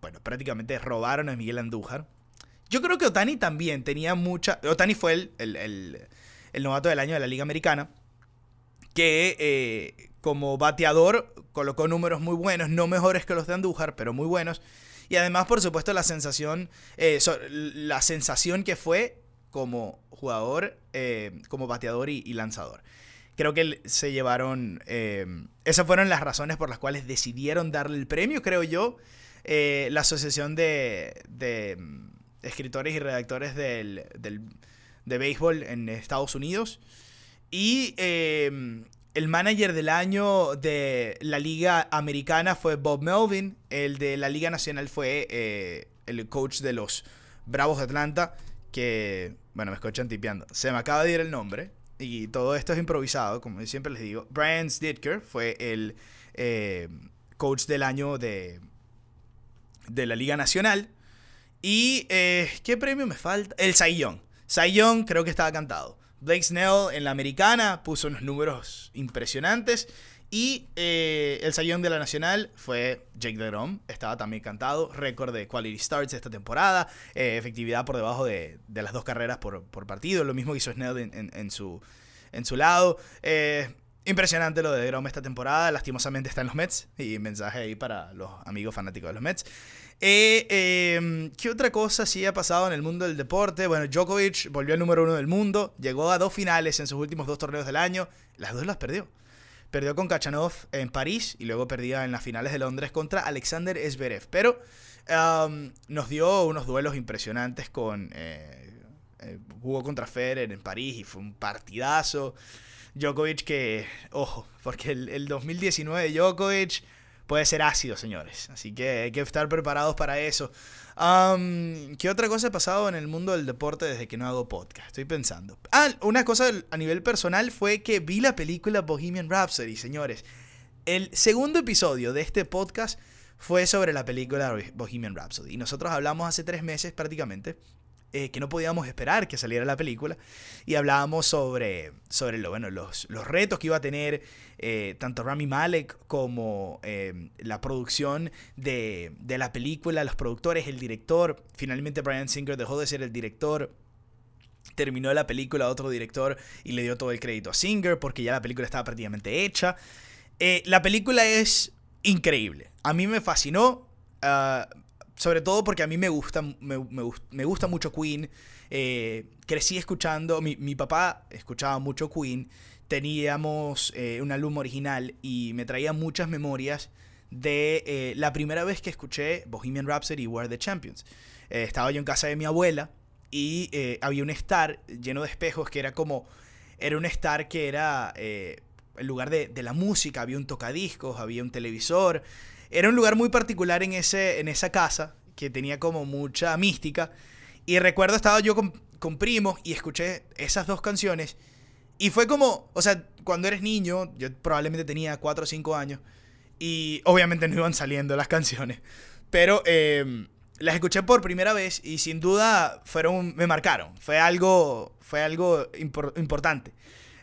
A: bueno, prácticamente robaron a Miguel Andújar. Yo creo que Otani también tenía mucha. Otani fue el, el- el- novato del año de la Liga Americana. Que eh, como bateador colocó números muy buenos, no mejores que los de Andújar, pero muy buenos. Y además, por supuesto, la sensación, eh, la sensación que fue como jugador, eh, como bateador y, y lanzador. Creo que se llevaron. eh, esas fueron las razones por las cuales decidieron darle el premio, creo yo. Eh, la Asociación de, de, mm, Escritores y Redactores del, del- de Béisbol en Estados Unidos. Y eh, el manager del año de la Liga Americana fue Bob Melvin. El de la Liga Nacional fue eh, el coach de los Bravos de Atlanta. Que, bueno, me escuchan tipeando. Se me acaba de ir el nombre. Y todo esto es improvisado, como siempre les digo. Brian Snitker fue el eh, coach del año de, de la Liga Nacional. Y, eh, ¿qué premio me falta? El. Cy Young creo que estaba cantado. Blake Snell en la americana puso unos números impresionantes. Y eh, el Young de la Nacional fue Jake DeGrom. Estaba también cantado. Récord de quality starts esta temporada. eh, efectividad por debajo de, de las dos carreras por, por partido. Lo mismo que hizo Snell en, en- su, en su lado. Eh, impresionante lo de DeGrom esta temporada. Lastimosamente está en los Mets. Y mensaje ahí para los amigos fanáticos de los Mets. Eh, ¿Qué otra cosa sí ha pasado en el mundo del deporte? Bueno, Djokovic volvió al número uno del mundo, llegó a dos finales en sus últimos dos torneos del año, las dos las perdió. Perdió con Kachanov en París y luego perdía en las finales de Londres contra Alexander Zverev. Pero um, nos dio unos duelos impresionantes con... eh, eh, jugó contra Federer en París y fue un partidazo. Djokovic que, ojo, porque el, el 2019 de Djokovic puede ser ácido, señores. Así que hay que estar preparados para eso. Am, ¿Qué otra cosa ha pasado en el mundo del deporte desde que no hago podcast? Estoy pensando. Ah, una cosa a nivel personal fue que vi la película Bohemian Rhapsody, señores. El segundo episodio de este podcast fue sobre la película Bohemian Rhapsody. Y nosotros hablamos hace tres meses prácticamente eh, que no podíamos esperar que saliera la película. Y hablábamos sobre, sobre lo, bueno, los, los retos que iba a tener eh, tanto Rami Malek como eh, la producción de, de la película, los productores, el director. Finalmente Brian Singer dejó de ser el director terminó la película otro director y le dio todo el crédito a Singer porque ya la película estaba prácticamente hecha. La película es increíble. A mí me fascinó. ah, sobre todo porque a mí me gusta, me, me gust- me gusta mucho Queen. Eh, crecí escuchando, mi, mi papá escuchaba mucho Queen. Teníamos eh, un álbum original y me traía muchas memorias de eh, la primera vez que escuché Bohemian Rhapsody y We Are the Champions. Eh, estaba yo en casa de mi abuela y eh, había un estar lleno de espejos que era como. Era un estar que era. el lugar de, de la música, había un tocadiscos, había un televisor. Era un lugar muy particular en, ese, en esa casa que tenía como mucha mística. Y recuerdo estaba yo con, primos y escuché esas dos canciones. Y fue como, o sea, cuando eres niño, yo probablemente tenía 4 o 5 años. Y obviamente no iban saliendo las canciones. Pero eh, las escuché por primera vez y sin duda fueron, me marcaron. Fue algo, fue algo impor- importante.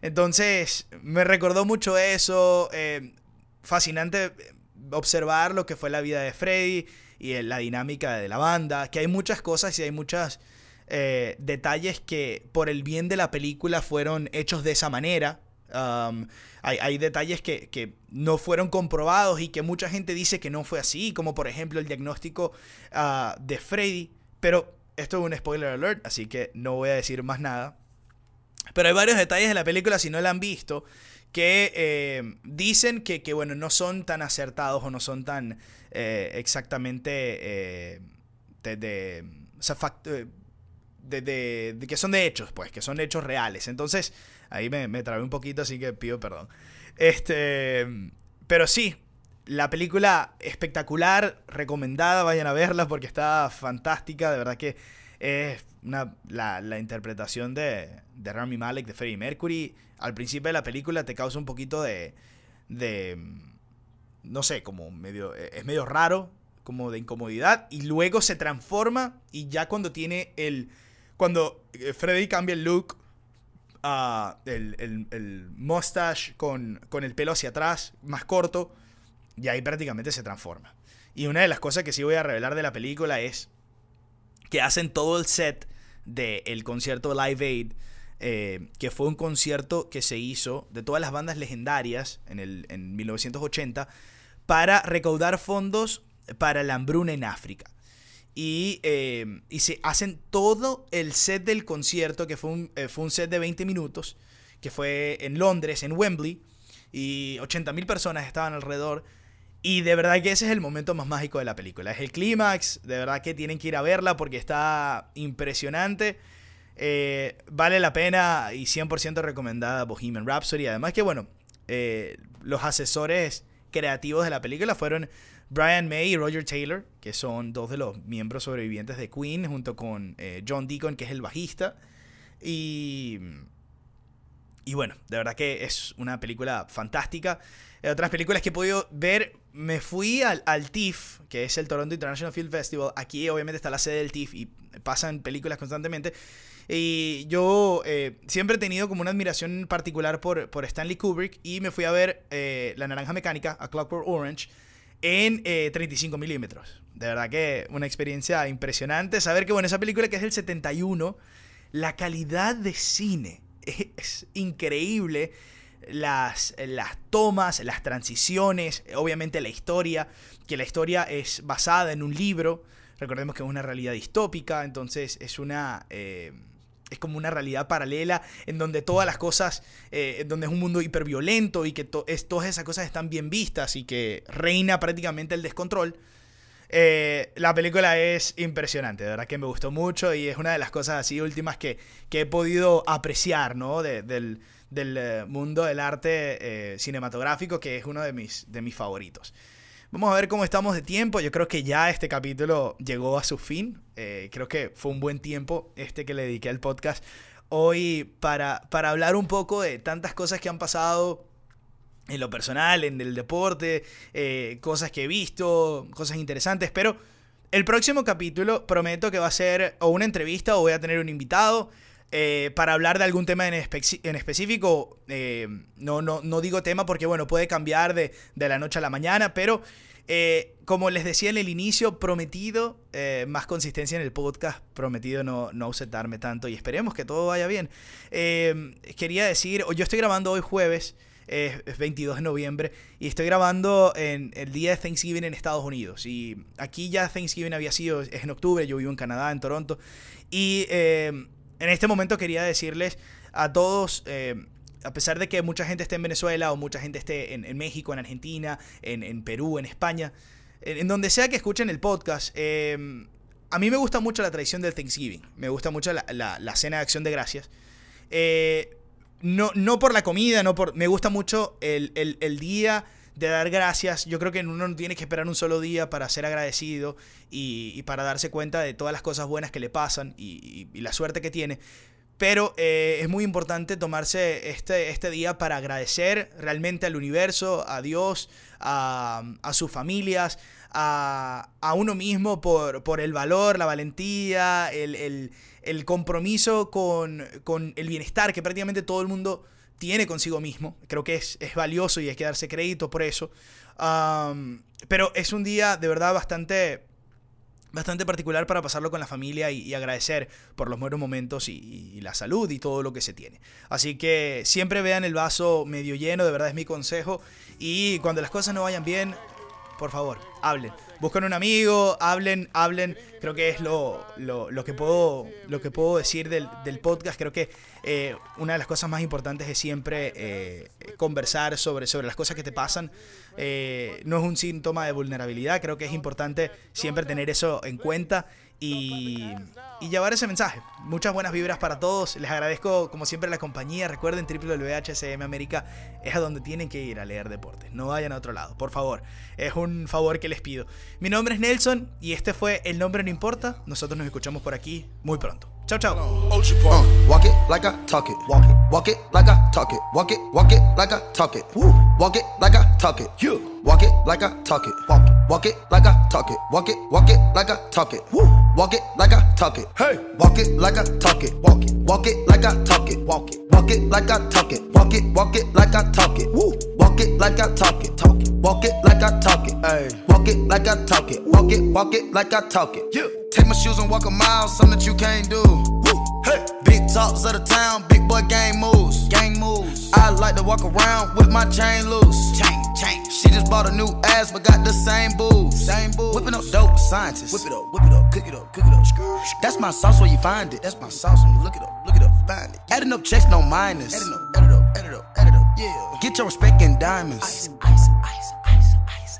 A: Entonces, me recordó mucho eso. eh, fascinante observar lo que fue la vida de Freddy y eh, la dinámica de la banda. Que hay muchas cosas y hay muchos detalles que por el bien de la película fueron hechos de esa manera. Um, hay, detalles que, que no fueron comprobados y que mucha gente dice que no fue así, como por ejemplo el diagnóstico ah, de Freddy. Pero esto es un spoiler alert, así que no voy a decir más nada. Pero hay varios detalles de la película, si no la han visto, que eh, dicen que, que, bueno, no son tan acertados o no son tan eh, exactamente eh, de, de, que son de hechos, pues, que son hechos reales. Entonces, ahí me, me trabé un poquito, así que pido perdón. Este, pero sí, la película espectacular, recomendada, vayan a verla porque está fantástica, de verdad que es una, la, la interpretación de, de Rami Malek, de Freddie Mercury, al principio de la película te causa un poquito de, de no sé, como medio, es medio raro, como de incomodidad, y luego se transforma y ya cuando tiene el, cuando eh, Freddy cambia el look, ah, el, el, el mustache con, con el pelo hacia atrás, más corto, y ahí prácticamente se transforma. Y una de las cosas que sí voy a revelar de la película es que hacen todo el set del concierto Live Aid, eh, que fue un concierto que se hizo de todas las bandas legendarias en, el, en 1980 para recaudar fondos para la hambruna en África. Y, eh, y se hacen todo el set del concierto, que fue un, eh, fue un set de 20 minutos, que fue en Londres, en Wembley, y 80.000 personas estaban alrededor. Y de verdad que ese es el momento más mágico de la película. Es el clímax, de verdad que tienen que ir a verla porque está impresionante. Eh, vale la pena y 100% recomendada Bohemian Rhapsody. Además que, bueno, eh, los asesores creativos de la película fueron Brian May y Roger Taylor, que son dos de los miembros sobrevivientes de Queen, junto con eh, John Deacon, que es el bajista. Y, y bueno, de verdad que es una película fantástica. Eh, otras películas que he podido ver, me fui al, al TIFF, que es el Toronto International Film Festival. Aquí obviamente está la sede del TIFF y pasan películas constantemente. Y yo eh, siempre he tenido como una admiración particular por, Stanley Kubrick y me fui a ver eh, La Naranja Mecánica, A Clockwork Orange, en eh, 35 milímetros. De verdad que una experiencia impresionante. Saber que, bueno, esa película que es del 71, la calidad de cine es increíble. Las, las tomas, las transiciones, obviamente la historia, que la historia es basada en un libro. Recordemos que es una realidad distópica, entonces es una... eh, es como una realidad paralela en donde todas las cosas, eh, en donde es un mundo hiperviolento y que to- todas esas cosas están bien vistas y que reina prácticamente el descontrol. Eh, la película es impresionante, de verdad que me gustó mucho y es una de las cosas así últimas que, que he podido apreciar, ¿no? De- del, del eh, mundo del arte eh, cinematográfico, que es uno de mis, de mis favoritos. Vamos a ver cómo estamos de tiempo. Yo creo que ya este capítulo llegó a su fin. Eh, creo que fue un buen tiempo este que le dediqué al podcast hoy para, para hablar un poco de tantas cosas que han pasado en lo personal, en el deporte, cosas que he visto, cosas interesantes. Pero el próximo capítulo prometo que va a ser o una entrevista o voy a tener un invitado. Eh, para hablar de algún tema en, espe- en específico, eh, no, no, no digo tema porque bueno, puede cambiar de, de la noche a la mañana, pero eh, como les decía en el inicio, prometido más consistencia en el podcast, prometido no, no ausentarme tanto y esperemos que todo vaya bien. Quería decir, yo estoy grabando hoy jueves, es, es 22 de noviembre y estoy grabando en el día de Thanksgiving en Estados Unidos. Y aquí ya Thanksgiving había sido, es en octubre, yo vivo en Canadá, en Toronto. Y en este momento quería decirles a todos... eh, a pesar de que mucha gente esté en Venezuela o mucha gente esté en, México, en Argentina, en, Perú, en España, en, donde sea que escuchen el podcast, eh, a mí me gusta mucho la tradición del Thanksgiving. Me gusta mucho la, cena de acción de gracias. Eh, no, no por la comida, no por. Me gusta mucho el- el día de dar gracias. Yo creo que uno no tiene que esperar un solo día para ser agradecido y, para darse cuenta de todas las cosas buenas que le pasan y, la suerte que tiene. Pero eh, es muy importante tomarse este, este día para agradecer realmente al universo, a Dios, a, a sus familias, a, a uno mismo por, por el valor, la valentía, el, el- el compromiso con, con el bienestar que prácticamente todo el mundo tiene consigo mismo. Creo que es, es valioso y hay que darse crédito por eso. Pero es un día de verdad bastante bastante particular para pasarlo con la familia y, y agradecer por los buenos momentos y, y la salud y todo lo que se tiene. Así que siempre vean el vaso medio lleno, de verdad es mi consejo. Y cuando las cosas no vayan bien, por favor, hablen. Busquen un amigo, hablen, hablen. Creo que es lo, lo- lo que, puedo, lo que puedo decir del, del podcast. Creo que eh, una de las cosas más importantes es siempre eh, conversar sobre, sobre las cosas que te pasan. Eh, no es un síntoma de vulnerabilidad. Creo que es importante siempre tener eso en cuenta y, y llevar ese mensaje. Muchas buenas vibras para todos. Les agradezco, como siempre, la compañía. Recuerden, www.hsm América es a donde tienen que ir a leer deportes. No vayan a otro lado, por favor. Es un favor que les pido. Mi nombre es Nelson y este fue El Nombre No Importa. Nosotros nos escuchamos por aquí muy pronto. Chao, chao.
B: Uh, walk it like I talk it. Walk it. Walk it like I talk it. Walk it. Walk it like I talk it. Woo. Walk it like I talk it. You. Walk it like I talk it. Walk it. Walk it like I talk it. Walk it. Walk it like I talk it. Woo. Walk it like I talk it. Hey. Walk it like I talk it. Walk it. Walk it like I talk it. Walk it. Walk it like I talk it. Walk it. Walk it like I talk it. Woo. Walk it like I talk it. Talk it. Walk it like I talk it. Hey. Walk it like I talk it. Walk it. Walk it like I talk it. Yeah. Take my shoes and walk a mile, something that you can't do. Woo. Hey. Big talks of the town, big boy gang moves. Gang moves. I like to walk around with my chain loose. Chain, chain. She just bought a new ass, but got the same boobs. Same boobs. Whipping up dope scientists. Whip it up, whip it up, cook it up, cook it up. Skrr. That's my sauce where you find it. That's my sauce when you look it up, look it up, find it. Adding up checks, no minus. Adding up, add it up, add it up, add it up, yeah. Get your respect in diamonds. Ice, ice.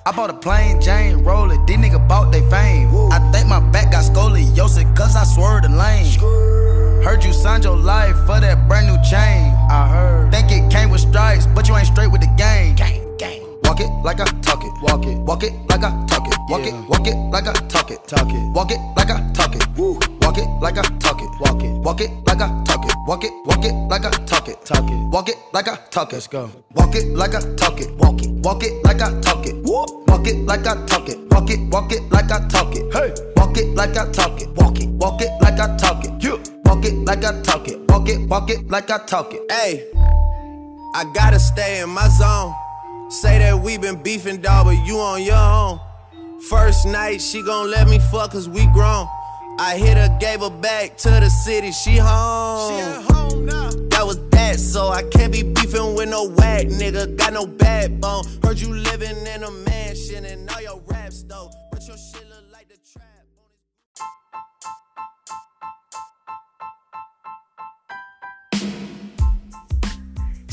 B: I bought a plain Jane, roll it. These nigga bought they fame. I think my back got scoliosis, cause I swerved the lane. Heard you signed your life for that brand new chain. I heard. Think it came with stripes, but you ain't straight with the game. Gang, gang. Walk it like I talk it. Walk it. Walk it like I talk it. Walk it. Walk it like I talk it. Talk it. Walk it like I talk it. Woo. Walk it like I talk it. Walk it. Walk it like I talk it. Walk it. Walk it like I talk it. Talk it. Walk it like I talk it. Let's go. Walk it like I talk it. Walk it. Walk it like I talk it. Whoop. Walk it like I talk it. Walk it. Walk it like I talk it. Hey. Walk it like I talk it. Walk it. Walk it like I talk it. You. Walk it like I talk it. Walk it. Walk it like I talk it.
F: Hey, I gotta stay in my zone. Say that we been beefing, dog, but you on your own. First night, she gon' let me fuck cause we grown. I hit her, gave her back to the city, she home. She at home now. That was that, so I can't be beefing with no whack nigga. Got no backbone. Heard you living in a mansion and all your raps though. But your shit look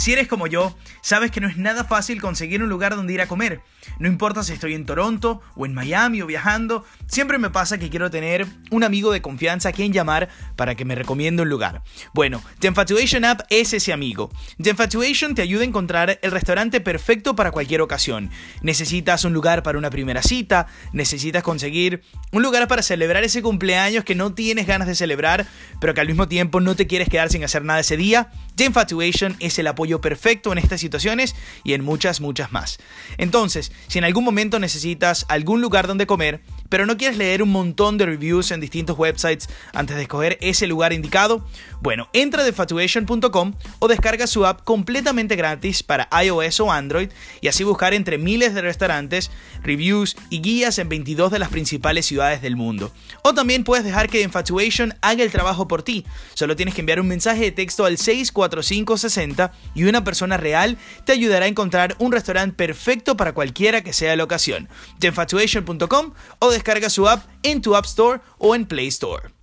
A: Si eres como yo, sabes que no es nada fácil conseguir un lugar donde ir a comer. No importa si estoy en Toronto o en Miami o viajando, siempre me pasa que quiero tener un amigo de confianza a quien llamar para que me recomiende un lugar. Bueno, The Infatuation App es ese amigo. The Infatuation te ayuda a encontrar el restaurante perfecto para cualquier ocasión. Necesitas un lugar para una primera cita, necesitas conseguir un lugar para celebrar ese cumpleaños que no tienes ganas de celebrar, pero que al mismo tiempo no te quieres quedar sin hacer nada ese día. The Infatuation es el apoyo perfecto en estas situaciones y en muchas, muchas más. Entonces, si en algún momento necesitas algún lugar donde comer, pero no quieres leer un montón de reviews en distintos websites antes de escoger ese lugar indicado? Bueno, entra a thefatuation.com o descarga su app completamente gratis para iOS o Android y así buscar entre miles de restaurantes, reviews y guías en 22 de las principales ciudades del mundo. O también puedes dejar que Infatuation haga el trabajo por ti. Solo tienes que enviar un mensaje de texto al 64560 y una persona real te ayudará a encontrar un restaurante perfecto para cualquiera que sea la ocasión. Infatuation.com o descarga su app en tu App Store o en Play Store.